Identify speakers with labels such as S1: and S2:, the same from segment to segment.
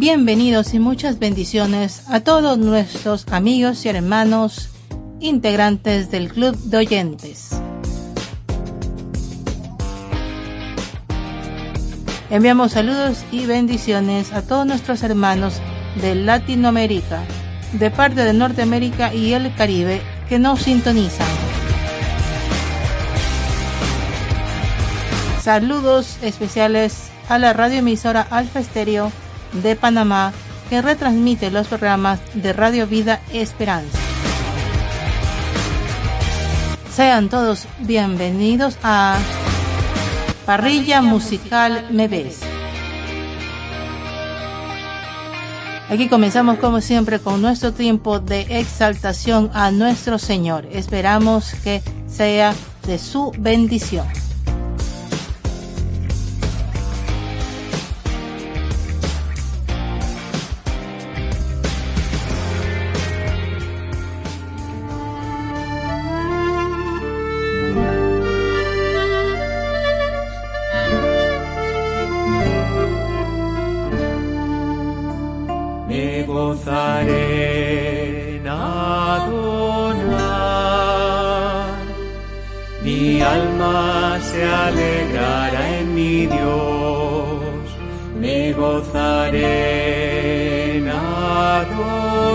S1: Bienvenidos y muchas bendiciones a todos nuestros amigos y hermanos integrantes del Club de Oyentes. Enviamos saludos y bendiciones a todos nuestros hermanos de Latinoamérica, de parte de Norteamérica y el Caribe que nos sintonizan. Saludos especiales a la radioemisora Alfa Estéreo de Panamá que retransmite los programas de Radio Vida Esperanza. Sean todos bienvenidos a Parrilla Musical Me Ves. Aquí comenzamos como siempre con nuestro tiempo de exaltación a nuestro Señor. Esperamos que sea de su bendición.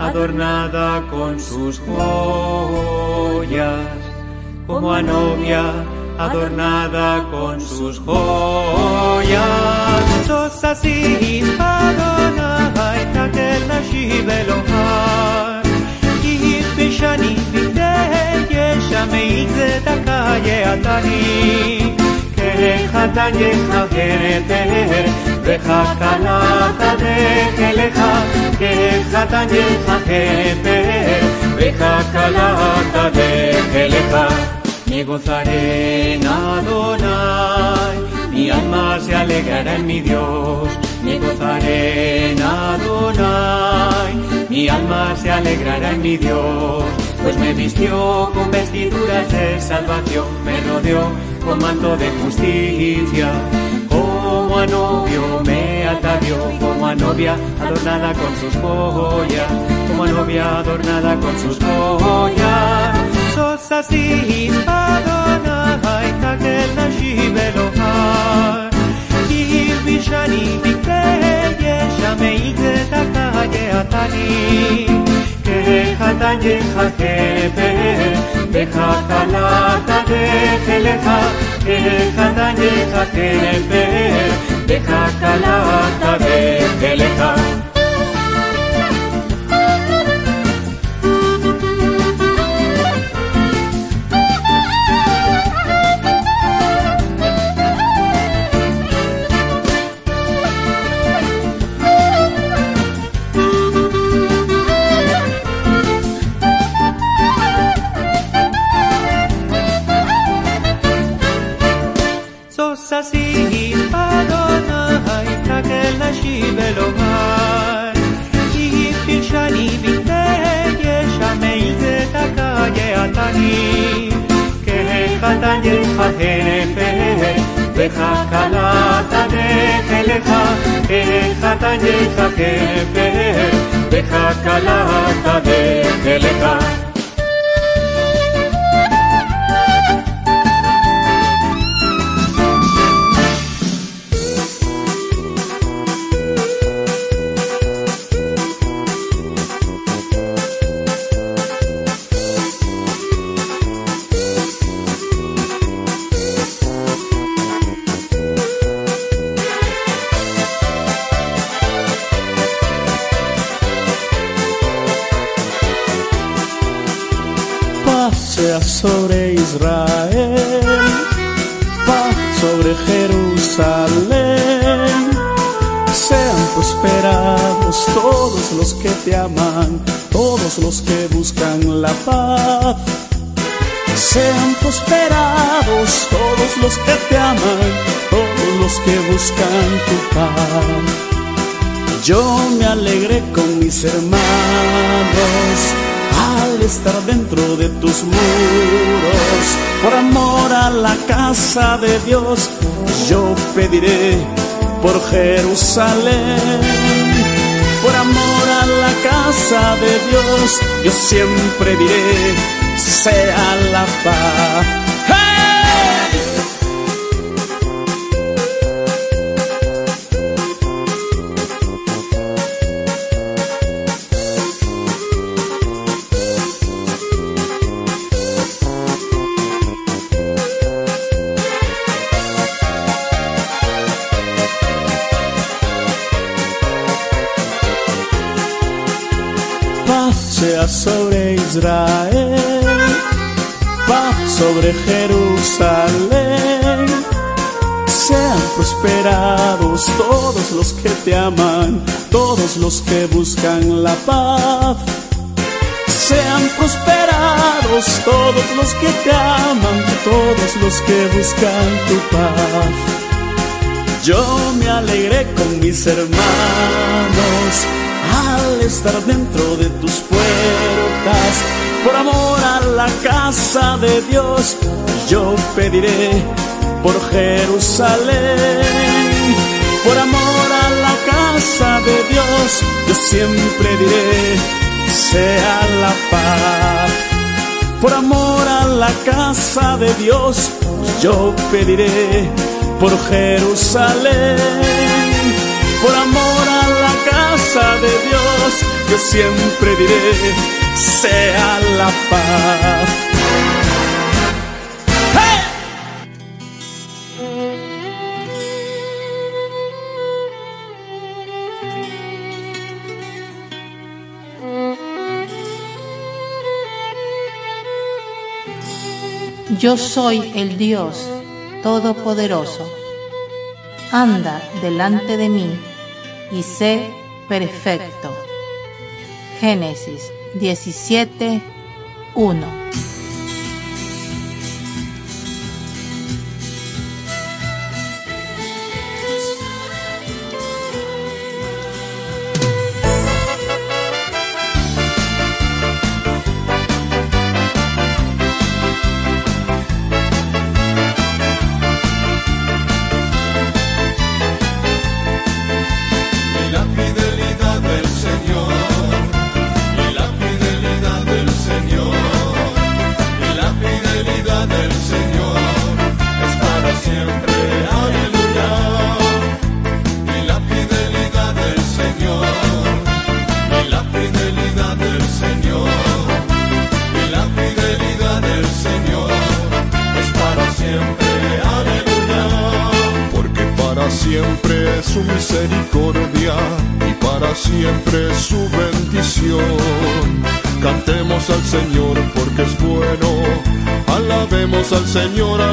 S2: adornada con sus joyas, como a novia adornada con sus joyas. Tosasi impadonai takel nashib Elohai, ki hitbeshani vitei yeshamei tzedaka yeatani, kerech hatan yechacher gozaré en Adonai, mi alma se alegrará en mi Dios, me gozaré en Adonai, mi alma se alegrará en mi Dios, pues me vistió con vestiduras de salvación, me rodeó con manto de justicia, a novio me atavió, como a novia adornada con sus joyas, como a novia adornada con sus joyas. Sos así, Adonai, takel nashim Elohai, כי בשני תקרה ישמעי צדקה Teleca, de Teleca. taller HNP, deja calata de teleja,
S3: deja taller HNP, deja calata de teleja. Aman, todos los que buscan la paz. Sean prosperados todos los que te aman, todos los que buscan tu paz. Yo me alegré con mis hermanos al estar dentro de tus muros. Por amor a la casa de Dios, yo pediré por Jerusalén. Por amor a la casa de Dios, yo siempre diré, sea la paz Israel, paz sobre Jerusalén. Sean prosperados todos los que te aman, todos los que buscan la paz. Sean prosperados todos los que te aman, todos los que buscan tu paz. Yo me alegré con mis hermanos al estar dentro de tus Por amor a la casa de Dios, yo pediré por Jerusalén. Por amor a la casa de Dios, yo siempre diré, sea la paz. Por amor a la casa de Dios, yo pediré por Jerusalén. Yo siempre diré, sea la paz.
S4: Yo soy el Dios Todopoderoso. Anda delante de mí y sé perfecto. Génesis 17, 1.
S3: señora.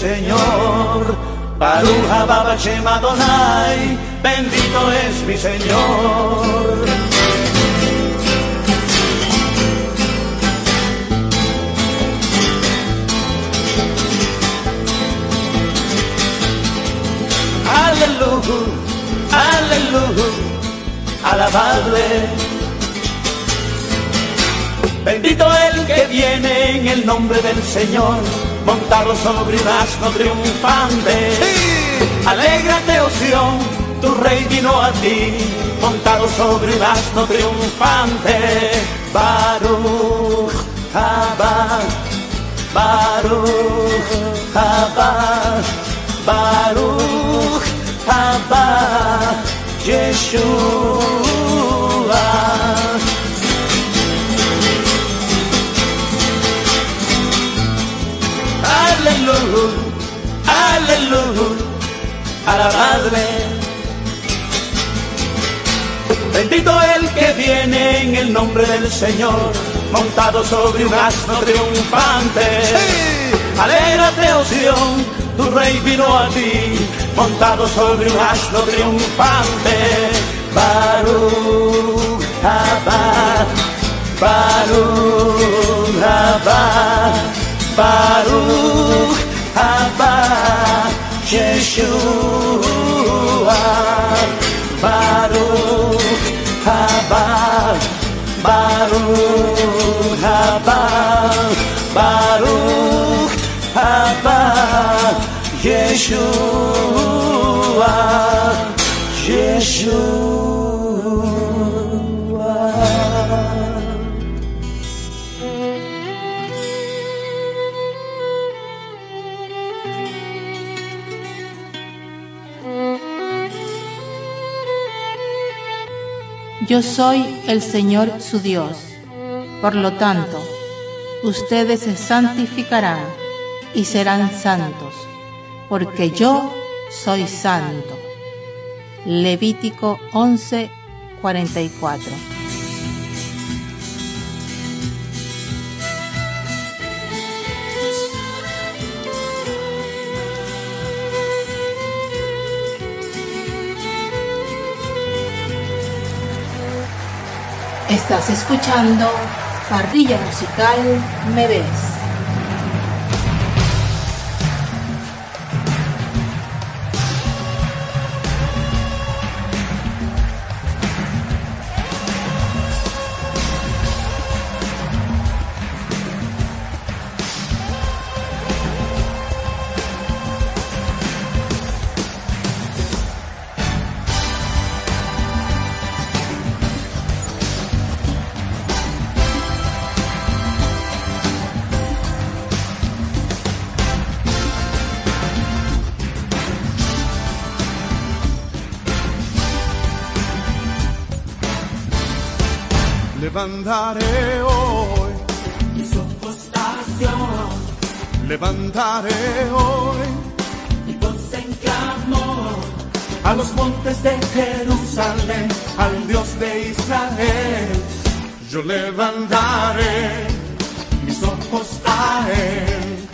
S3: Señor. Baruch Hababa Adonai, bendito es mi Señor. Aleluya, aleluya, alabadle Bendito el que viene en el nombre del Señor, montado sobre un asno triunfante. Alégrate, Oción, tu rey vino a ti, montado sobre un asno triunfante. Baruch, Abba, Baruch, Abba, Baruch, Abba, Yeshua. Aleluya, aleluya, a la madre. Bendito el que viene en el nombre del Señor, montado sobre un asno triunfante. Sí. Alégrate, Osión, tu rey vino a ti, montado sobre un asno triunfante. Baruch Abba, Baruch Abba. Baruch Haba Yeshua Baruch Haba Baruch Haba Baruch Haba Yeshua Yeshua
S1: Yo soy el Señor su Dios. Por lo tanto, ustedes se santificarán y serán santos, porque yo soy santo. Levítico 11, 44. Estás escuchando Parrilla Musical Me Ves.
S3: Levantaré hoy
S5: mis ojos hacia
S3: levantaré hoy
S5: mi voz en clamor
S3: a los montes de Jerusalén, al Dios de Israel. Yo levantaré mis ojos a Él.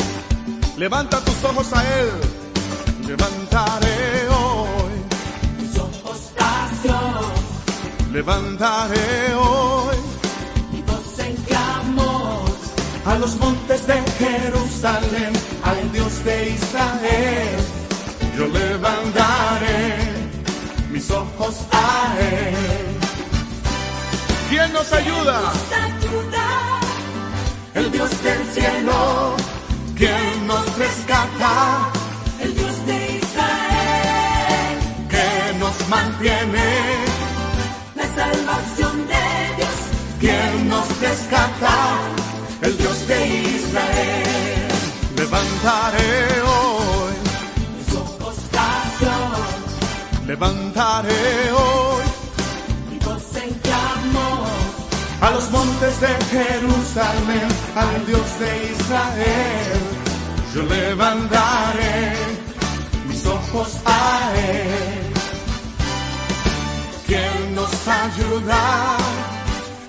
S3: Levanta tus ojos a Él. Levantaré hoy
S5: mis ojos hacia
S3: Levantaré hoy a los montes de Jerusalén, al Dios de Israel. Yo levantaré mis ojos a Él. ¿Quién nos ayuda? El Dios del cielo. ¿Quién nos rescata?
S5: El Dios de Israel.
S3: Que nos mantiene.
S5: La salvación de Dios.
S3: ¿Quién nos rescata? El Dios de Israel. Levantaré hoy
S5: mis ojos a
S3: Levantaré hoy
S5: mi voz en clamor
S3: a los montes de Jerusalén, al Dios de Israel. Yo levantaré mis ojos a Él. ¿Quién nos ayuda?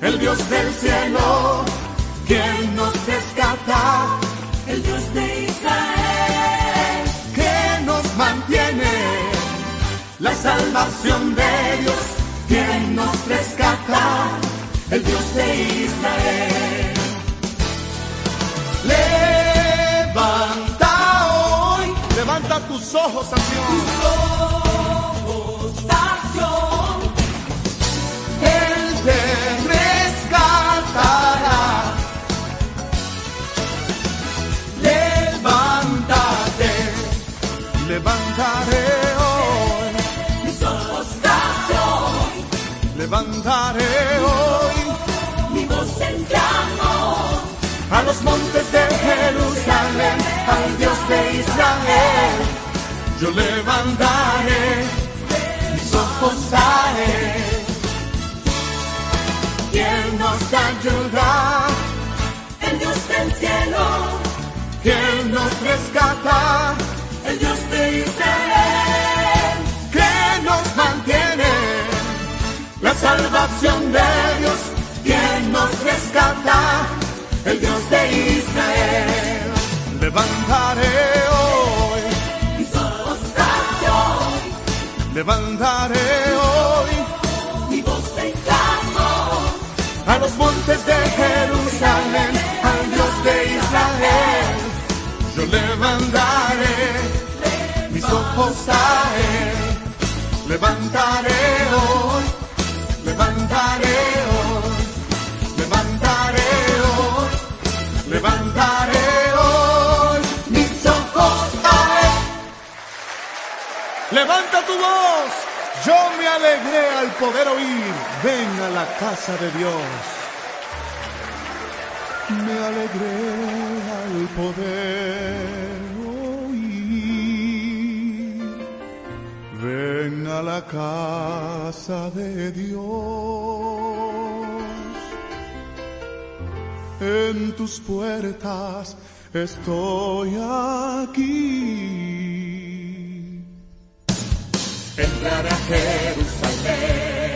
S3: El Dios del cielo quien nos rescata, el Dios de Israel, que nos mantiene, la
S6: salvación de Dios, quien nos rescata, el Dios de Israel.
S5: Levanta hoy, levanta tus ojos hacia Tus
S6: ojos
S5: hacia El te rescata. Levantaré hoy,
S6: mis ojos estación,
S5: levantaré hoy.
S6: Mi voz en clamor,
S5: a los montes de Jerusalén, al Dios de Israel. Yo levantaré. Mis ojos a Él.
S6: quien nos ayuda, el Dios del cielo,
S5: quien nos rescata, salvación de Dios, quien nos rescata, el Dios de Israel. Levantaré hoy,
S6: mis ojos estación,
S5: levantaré hoy.
S6: Mi voz en clamor,
S5: a los montes de Jerusalén, al Dios de Israel. Yo levantaré mis ojos a Él, levantaré hoy, Levanta tu voz. Yo me alegré al poder oír. Ven a la casa de Dios. Me alegré al poder oír. Ven a la casa de Dios. En tus puertas estoy aquí.
S6: Entrar a Jerusalén.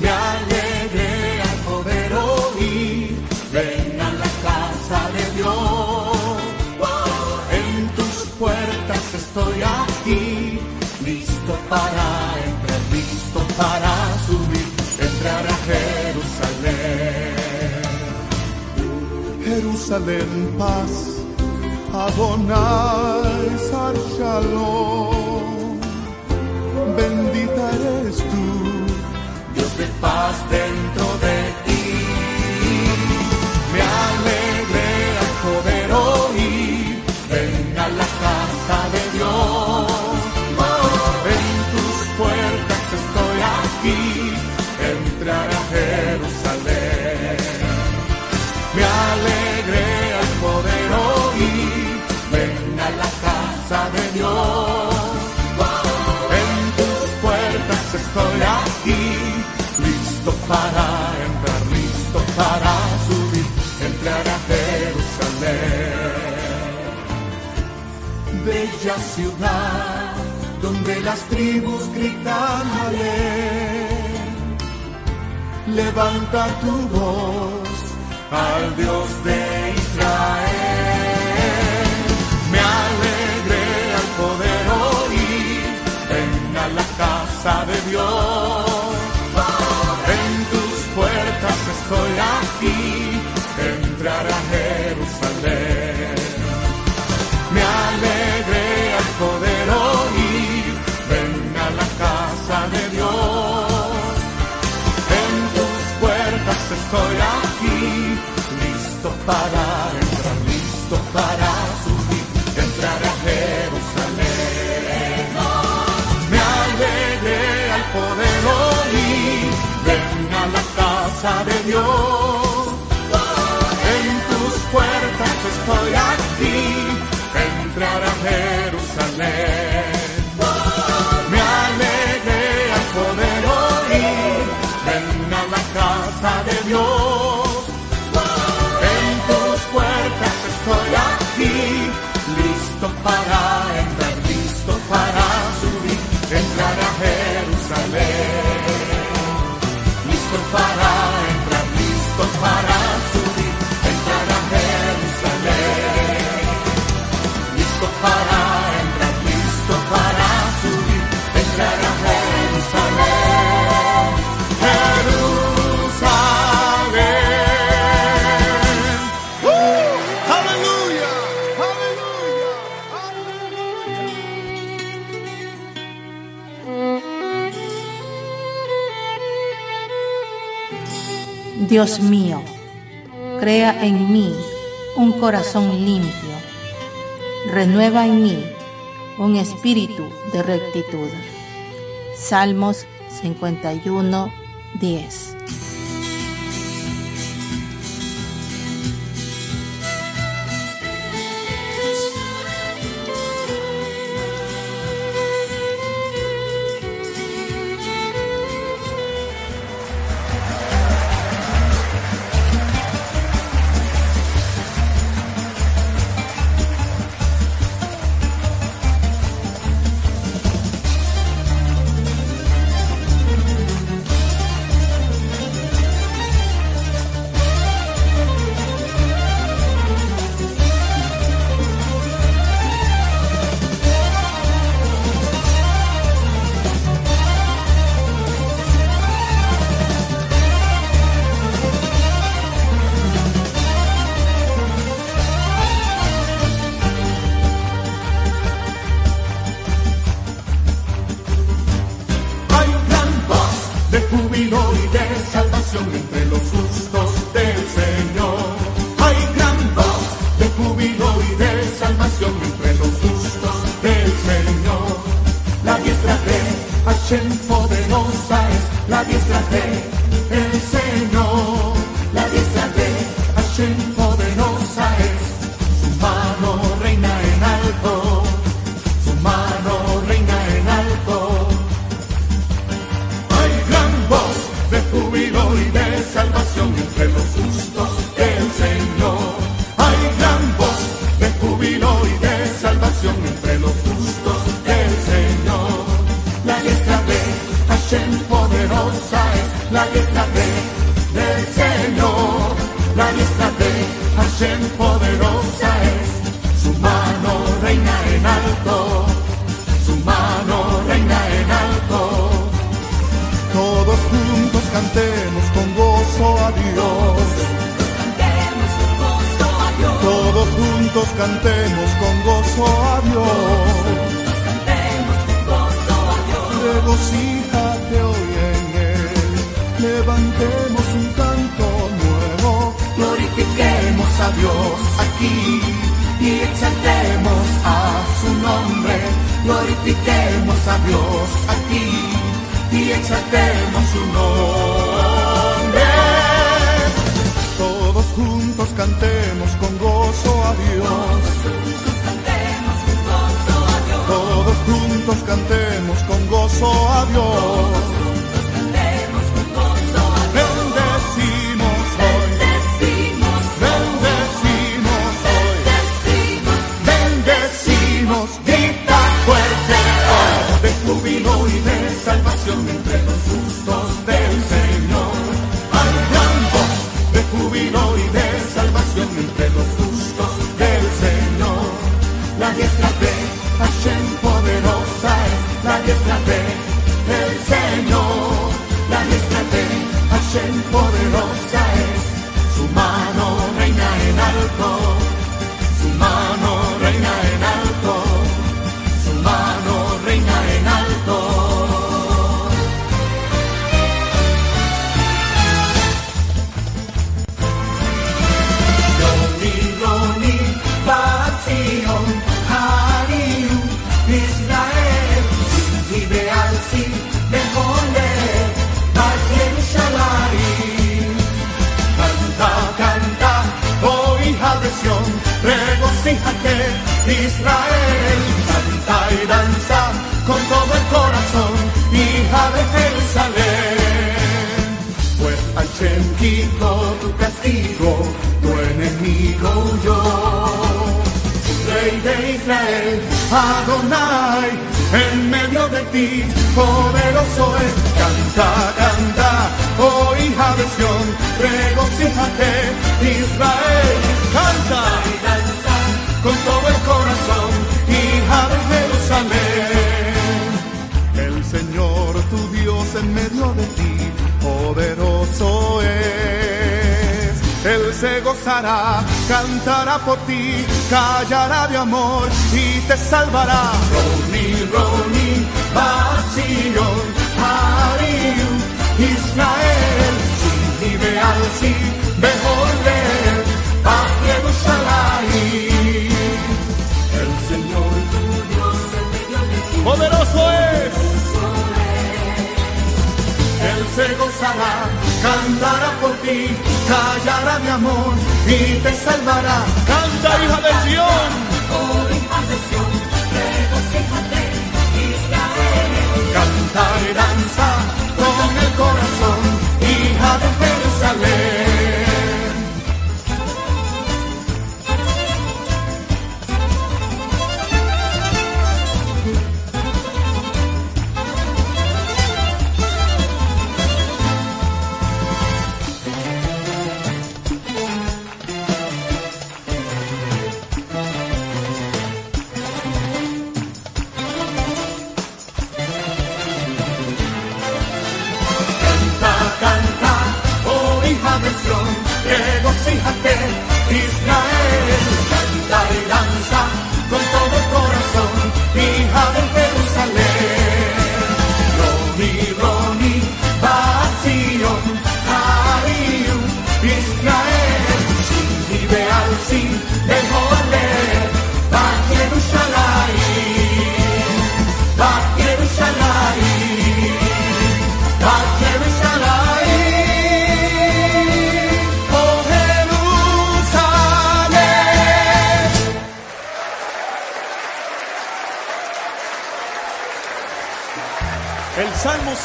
S5: Me alegré al poder oír, ven a la casa de Dios. En tus puertas estoy aquí, listo para entrar, listo para subir, entrar a Jerusalén. Jerusalén, paz, Adonai, Sar Shalom. Bendita eres tú, Dios de paz dentro de ti. Estoy aquí, listo para entrar, listo para subir, entrar a Jerusalén. Bella ciudad, donde las tribus gritan Ale. Levanta tu voz al Dios de Israel. En tus puertas estoy aquí, entrar En tus puertas estoy aquí, listo para Dios mío, crea en mí un corazón limpio, renueva en mí un espíritu de rectitud. Salmos 51, 10. Cantemos con gozo a Dios. Juntos cantemos con gozo a Regocíjate hoy en Él. Levantemos un canto nuevo. Glorifiquemos a Dios aquí y exaltemos a su nombre. Glorifiquemos a Dios aquí y exaltemos su nombre. Todos juntos cantemos todos juntos cantemos con gozo a Dios. Hashem poderosa es la diestra de el Señor. La diestra de Hashem poderosa es, su mano reina en alto. Israel, canta y danza con todo el corazón, hija de Jerusalén. Pues Hashem quitó tu castigo, tu enemigo huyó. Rey de Israel, Adonai, en medio de ti, poderoso es.
S3: Canta, canta,
S7: oh hija de Sion, regocíjate, Israel,
S5: canta y danza con todo el corazón. cantará por ti, callará de amor y te salvará. Roni, Roni, Batsión, Harium, Israel, si vive así, beholder, patria El Señor tu Dios, poderoso es cantará por ti, callará de amor y te salvará. Canta, hija de Sión. Oh, hija de Sión, regocíjate, Israel. Canta y danza con
S3: el corazón, hija de Jerusalén.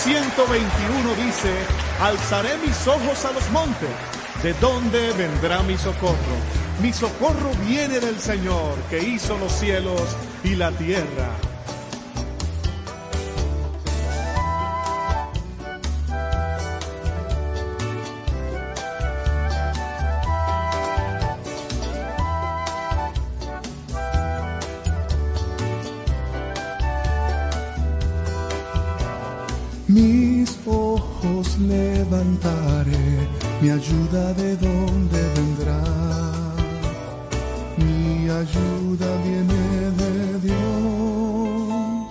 S3: 121 dice, alzaré mis ojos a los montes, ¿de dónde vendrá mi socorro? Mi socorro viene del Señor, que hizo los cielos y la tierra.
S8: Mis ojos levantaré, mi ayuda de dónde vendrá. Mi ayuda viene de Dios.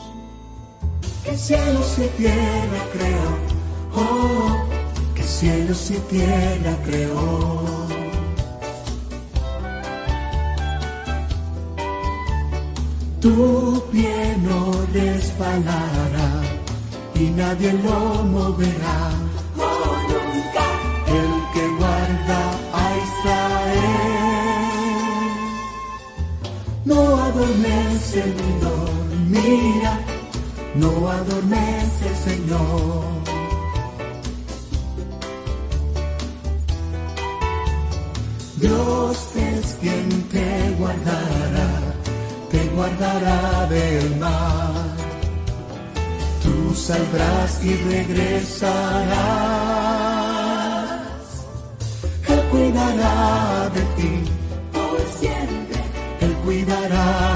S5: Que cielos y tierra creó, oh, que cielos y tierra creó. Tu pie no resbalará y nadie lo moverá.
S7: Oh, nunca,
S5: El que guarda a Israel no adormece ni dormirá, no adormece Señor. Dios es quien te guardará, te guardará del mal saldrás y regresarás. Él cuidará de ti,
S7: por siempre.
S5: Él cuidará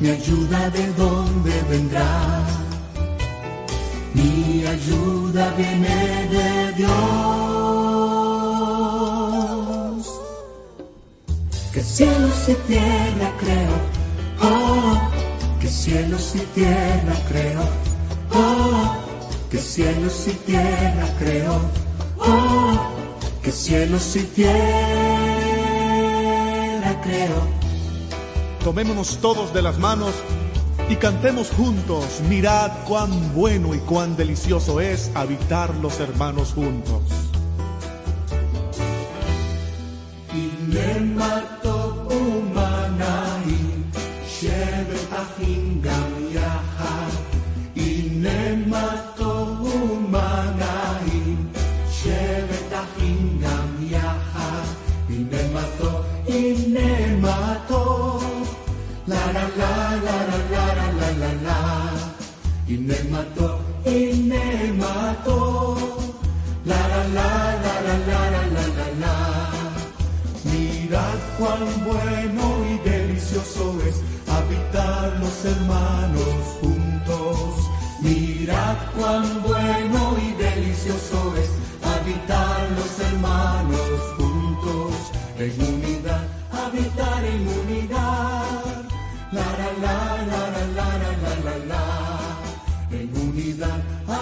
S5: mi ayuda de dónde vendrá. Mi ayuda viene de Dios. Que cielos y tierra creo, oh, que cielos y tierra creo, oh, que cielos y tierra creo, oh, que cielos y tierra creo.
S3: Tomémonos todos de las manos y cantemos juntos. Mirad cuán bueno y cuán delicioso es habitar los hermanos juntos.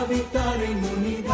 S5: habitar en unidad.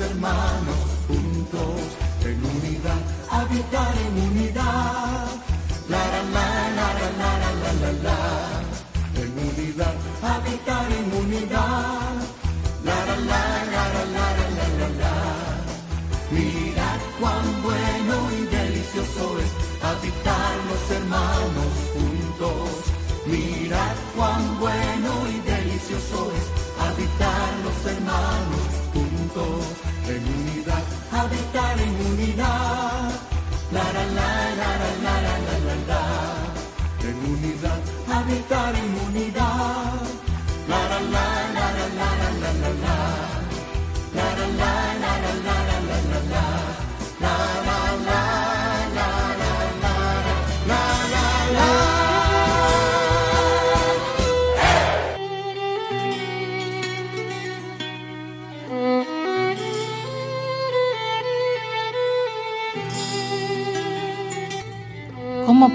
S5: hermanos juntos, en unidad, habitar en unidad. La la la la la la la la la en unidad, habitar en unidad. La la la la la la la la la. Mira cuán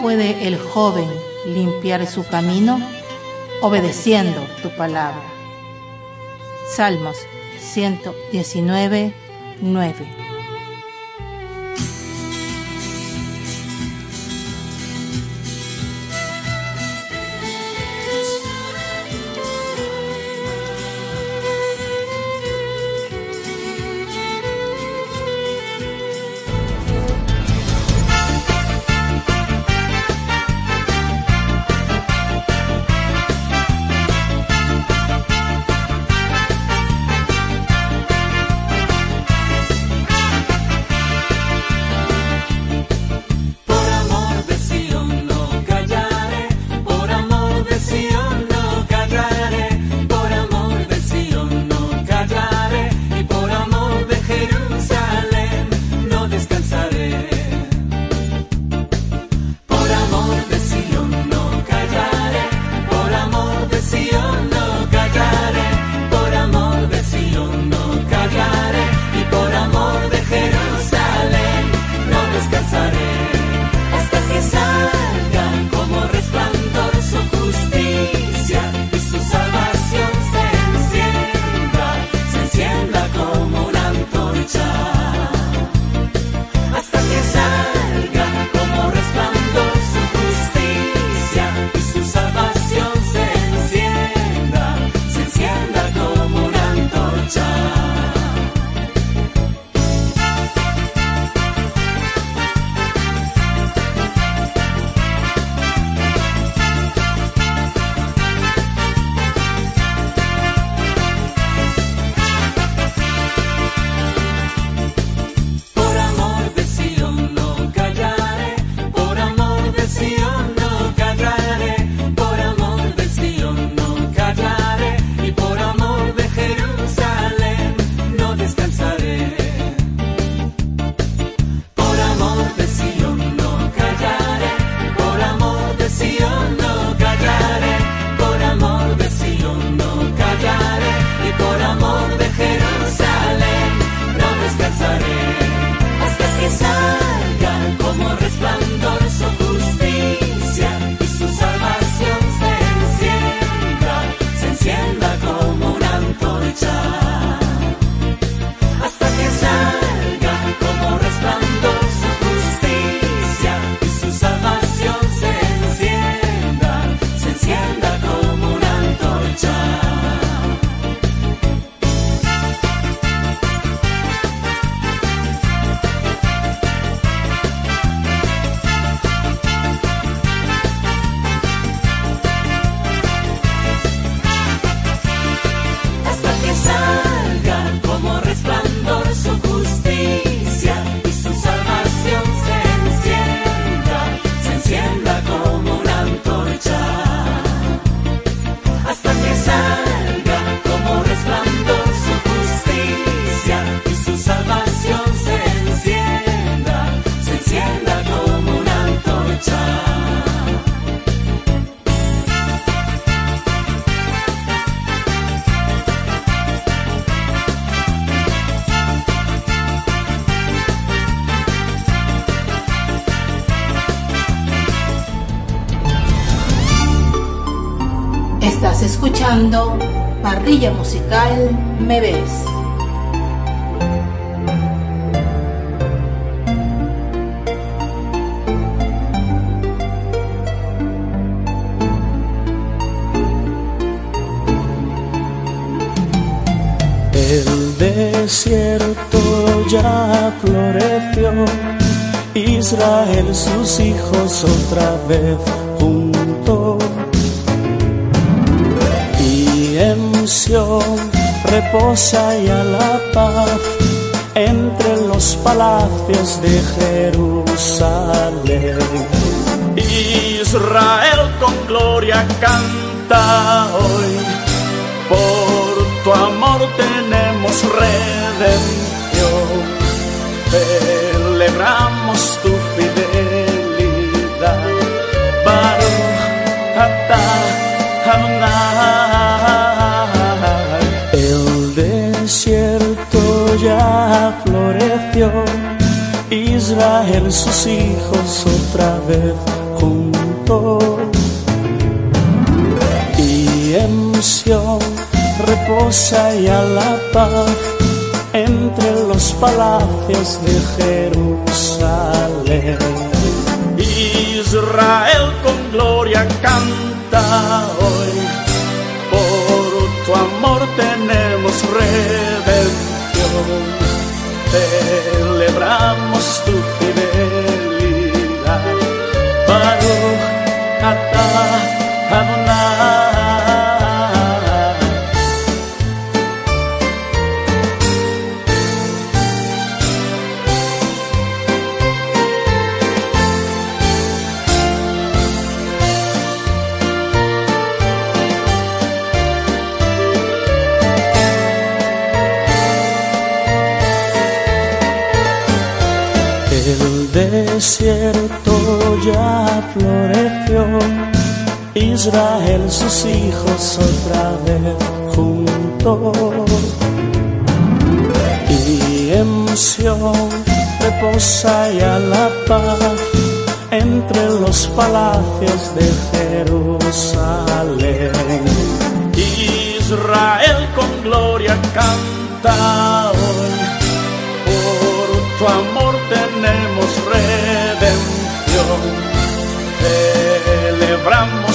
S1: Puede el joven limpiar su camino? Obedeciendo tu palabra. Salmos 119, 9. Parrilla Musical Me Ves.
S3: El desierto ya floreció, Israel sus hijos otra vez reposa ya la paz entre los palacios de Jerusalén. Israel con gloria canta hoy por tu amor tenemos redención. Celebramos tu fidelidad. Israel sus hijos otra vez juntos. Y en Sion reposa ya la paz entre los palacios de Jerusalén. Israel con gloria canta hoy, por tu amor tenemos redención, πλευρά μου στο φιδελίδα παρόχ κατά αυνά Israel sus hijos otra vez juntos. Y en Sion reposa ya la paz entre los palacios de Jerusalén. Israel con gloria canta hoy por tu amor tenemos redención. Celebramos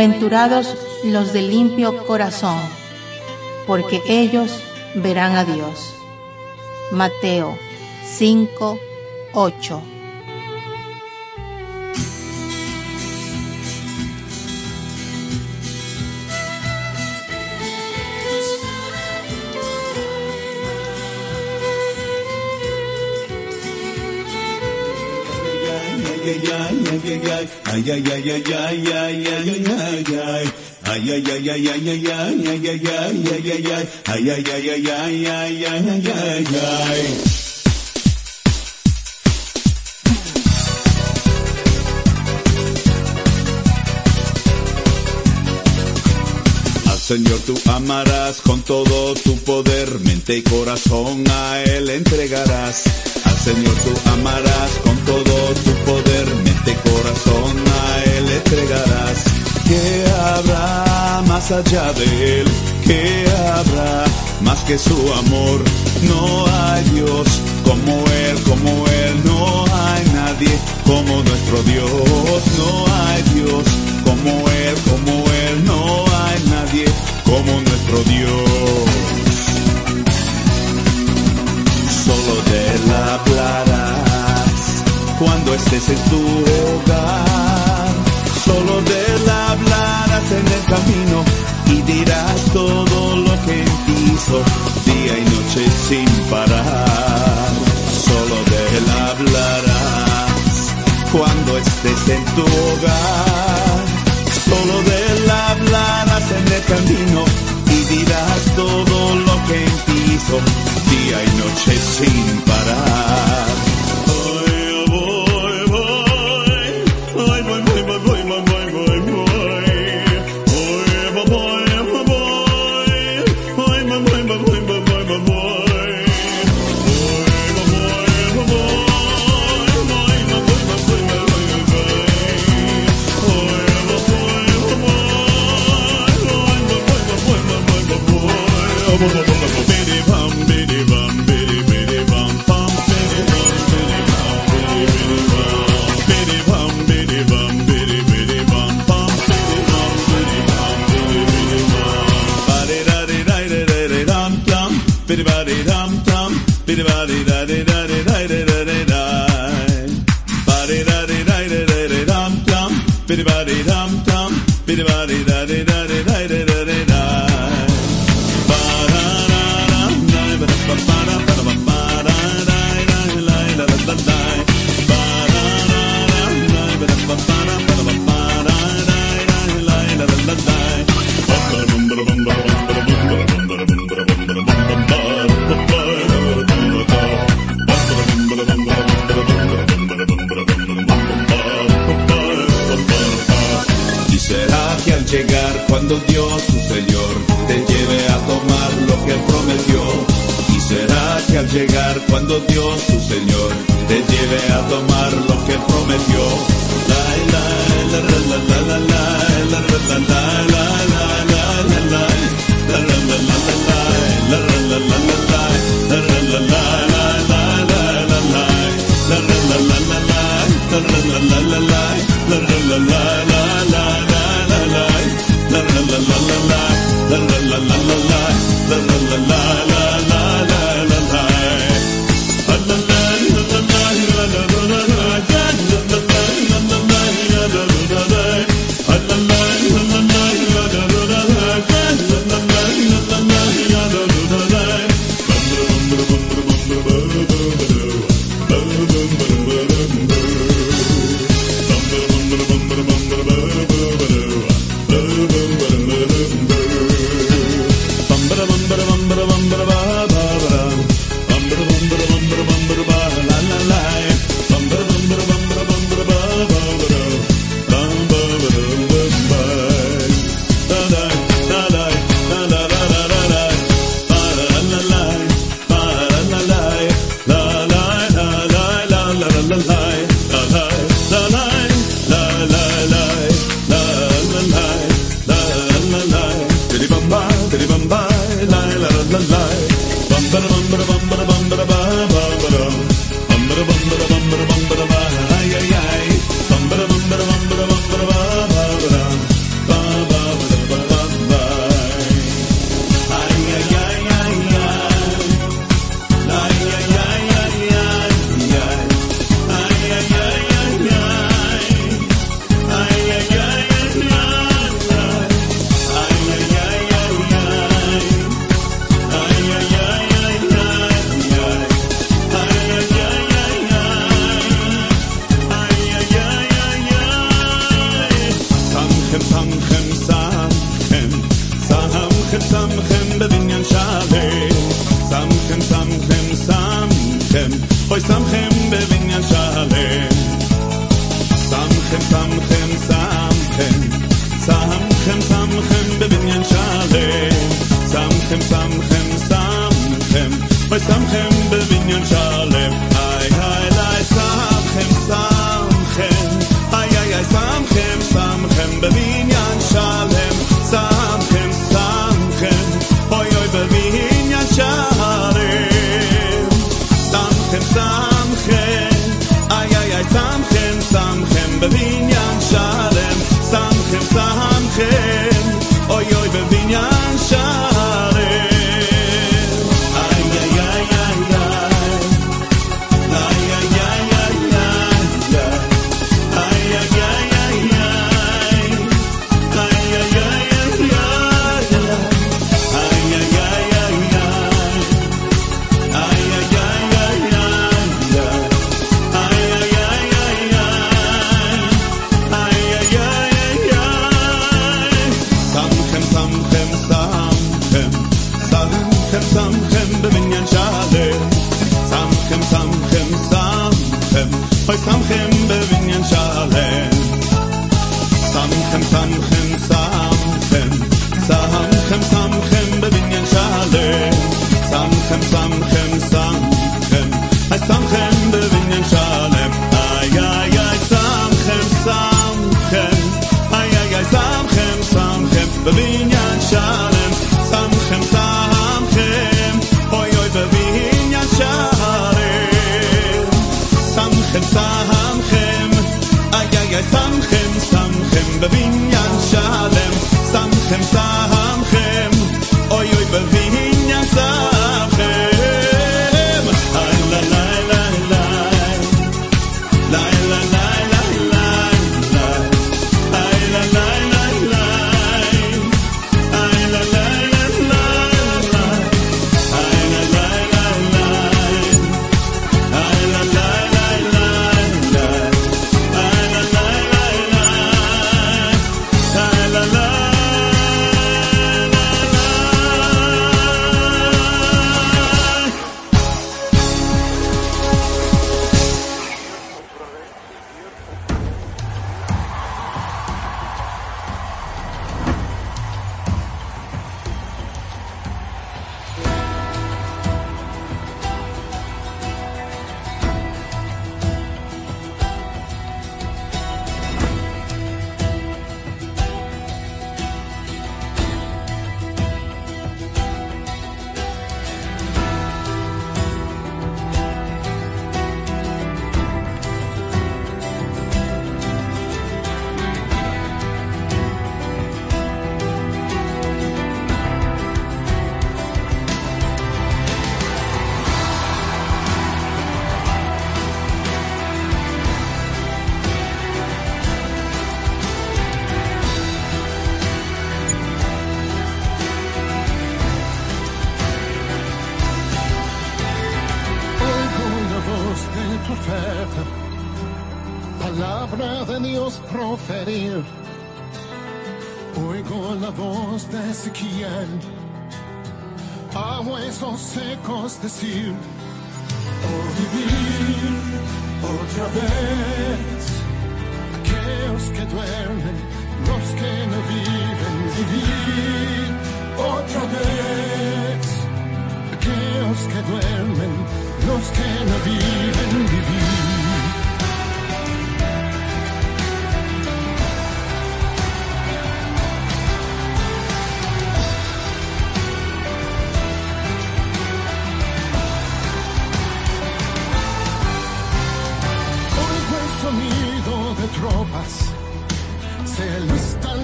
S3: Bienaventurados los de limpio corazón, porque ellos verán a Dios. Mateo 5, 8. ay, ay, ay, ay, ay, ay, ay, ay, ay, ay, ay, ay, ay, ay, ay, ay, ay,
S1: ay, ay, ay Ay ay ay ay ay ay ay ay Ay al
S9: Señor, tú amarás con todo tu poder, mente y corazón a Él entregarás. Al Señor, tú amarás con todo tu poder corazón a Él entregarás. ¿Qué habrá más allá de Él? ¿Qué habrá más que su amor? No hay Dios como Él, como Él, no hay nadie como nuestro Dios, no hay Dios como Él, como Él, no hay nadie como nuestro Dios. Solo de Él hablarás cuando estés en tu hogar, solo de Él hablarás en el camino y dirás todo lo que hizo día y noche sin parar. Solo de Él hablarás cuando estés en tu hogar. Solo de Él hablarás en el camino y dirás todo lo que hizo día y noche sin parar. biddy body dum dum, biddy body da dee cuando Dios tu Señor te lleve a tomar lo que prometió. Y será que al llegar cuando Dios tu Señor te lleve a tomar lo que prometió. La, la, la, la,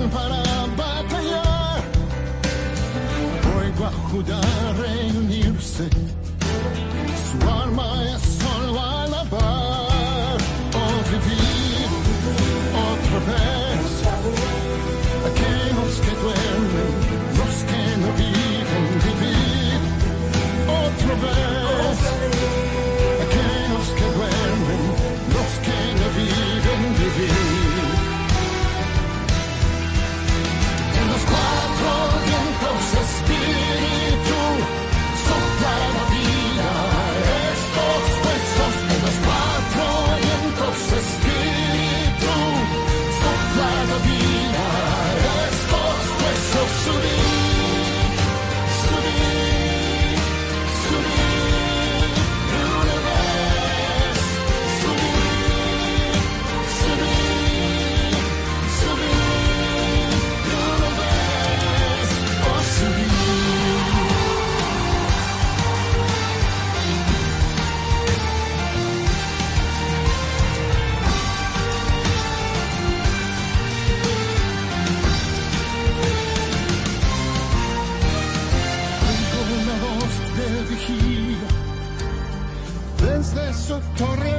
S8: para batallar. Fuego a Judá reunirse, su arma es solo alabar o oh, vivir otra vez. Aquellos que duermen, los que no viven, vivir otra vez.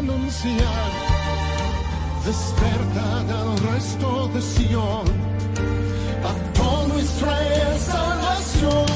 S8: Anunciar, desperta del resto de Sion, a toda nuestra salvación.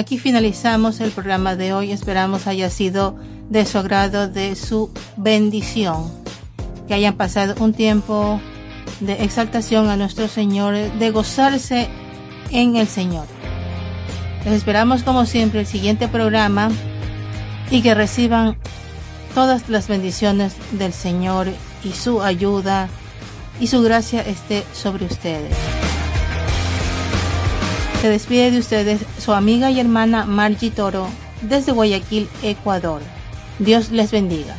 S1: Aquí finalizamos el programa de hoy. Esperamos haya sido de su agrado, de su bendición. Que hayan pasado un tiempo de exaltación a nuestro Señor, de gozarse en el Señor. Les esperamos como siempre el siguiente programa y que reciban todas las bendiciones del Señor y su ayuda y su gracia esté sobre ustedes. Se despide de ustedes su amiga y hermana Margie Toro desde Guayaquil, Ecuador. Dios les bendiga.